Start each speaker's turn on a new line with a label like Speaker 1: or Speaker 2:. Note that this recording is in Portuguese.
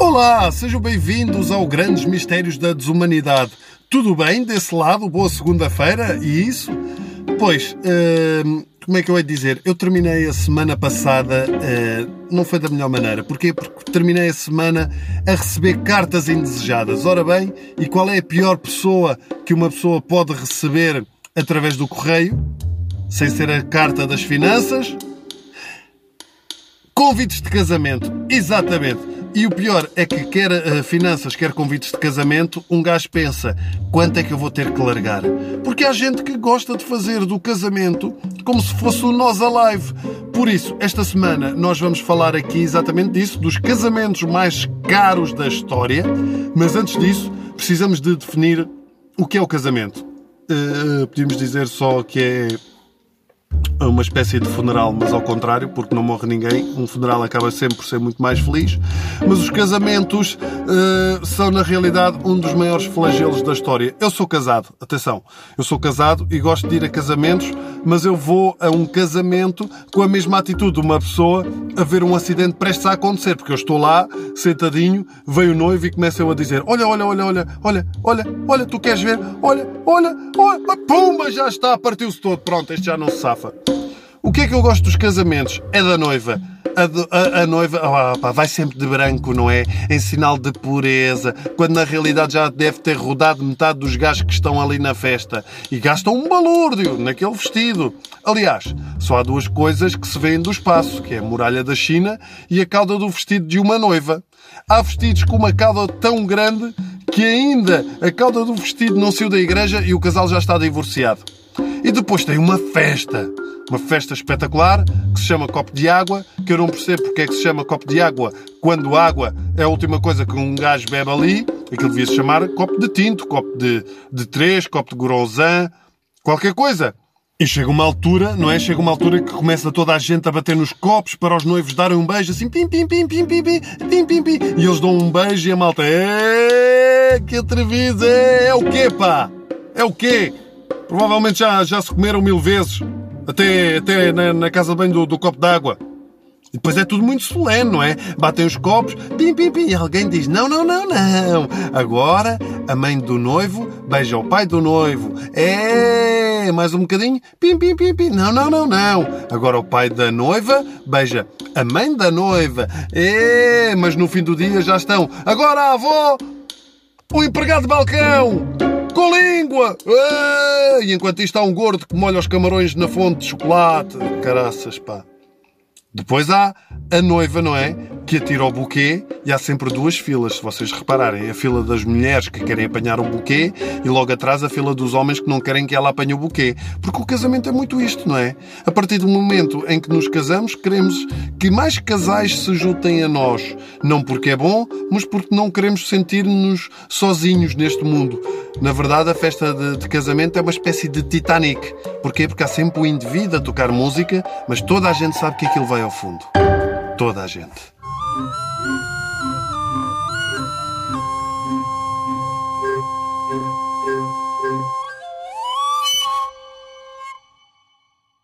Speaker 1: Olá, sejam bem-vindos ao Grandes Mistérios da Desumanidade. Tudo bem desse lado? Boa segunda-feira e isso? Pois, hum, como é que eu ia dizer? Eu terminei a semana passada, hum, não foi da melhor maneira. Porquê? Porque terminei a semana a receber cartas indesejadas. Ora bem, e qual é a pior pessoa que uma pessoa pode receber através do correio? Sem ser a carta das finanças? Convites de casamento, exatamente. E o pior é que quer uh, finanças, quer convites de casamento, um gajo pensa quanto é que eu vou ter que largar. Porque há gente que gosta de fazer do casamento como se fosse o Nós Alive. Por isso, esta semana nós vamos falar aqui exatamente disso, dos casamentos mais caros da história. Mas antes disso, precisamos de definir o que é o casamento. Uh, podemos dizer só que é uma espécie de funeral, mas ao contrário, porque não morre ninguém. Um funeral acaba sempre por ser muito mais feliz. Mas os casamentos uh, são, na realidade, um dos maiores flagelos da história. Eu sou casado, atenção, eu sou casado e gosto de ir a casamentos, mas eu vou a um casamento com a mesma atitude de uma pessoa a ver um acidente prestes a acontecer, porque eu estou lá, sentadinho, veio o noivo e começa eu a dizer: Olha, olha, olha, olha, olha, olha, olha, tu queres ver? Olha, olha, olha, pumba, já está, partiu-se todo. Pronto, este já não se safa. O que é que eu gosto dos casamentos? É da noiva. A, a, a noiva oh, vai sempre de branco, não é? Em sinal de pureza, quando na realidade já deve ter rodado metade dos gajos que estão ali na festa e gastam um balúrdio naquele vestido. Aliás, só há duas coisas que se vêem do espaço, que é a muralha da China e a cauda do vestido de uma noiva. Há vestidos com uma cauda tão grande que ainda a cauda do vestido não saiu da igreja e o casal já está divorciado. E depois tem uma festa uma festa espetacular que se chama Copo de Água, que eu não percebo porque é que se chama Copo de Água quando água é a última coisa que um gajo bebe ali. Aquilo devia se chamar copo de tinto, copo de, de três, copo de grosan, qualquer coisa. E chega uma altura, não é? Chega uma altura que começa toda a gente a bater nos copos para os noivos darem um beijo assim, pim, pim, pim, pim, pim, pim, pim, pim, pim. E eles dão um beijo e a malta, é que atrevido, é, é o quê, pá? É o quê? Provavelmente já, já se comeram mil vezes até, até na, na casa banho do, do copo d'água. E depois é tudo muito solene, não é? Batem os copos, pim, pim, pim, e alguém diz: Não, não, não, não. Agora a mãe do noivo beija o pai do noivo. É, mais um bocadinho, pim, pim, pim, pim. Não, não, não, não. Agora o pai da noiva beija a mãe da noiva. É, mas no fim do dia já estão. Agora a avó, o empregado de balcão com língua! E enquanto isto há um gordo que molha os camarões na fonte de chocolate. Caraças, pá. Depois há a noiva, não é? Que atira o buquê e há sempre duas filas, se vocês repararem. A fila das mulheres que querem apanhar o buquê e logo atrás a fila dos homens que não querem que ela apanhe o buquê. Porque o casamento é muito isto, não é? A partir do momento em que nos casamos, queremos que mais casais se juntem a nós. Não porque é bom, mas porque não queremos sentir-nos sozinhos neste mundo. Na verdade, a festa de, de casamento é uma espécie de Titanic. Porquê? Porque há sempre o indivíduo a tocar música, mas toda a gente sabe que aquilo vai ao fundo. Toda a gente. 嗯。嗯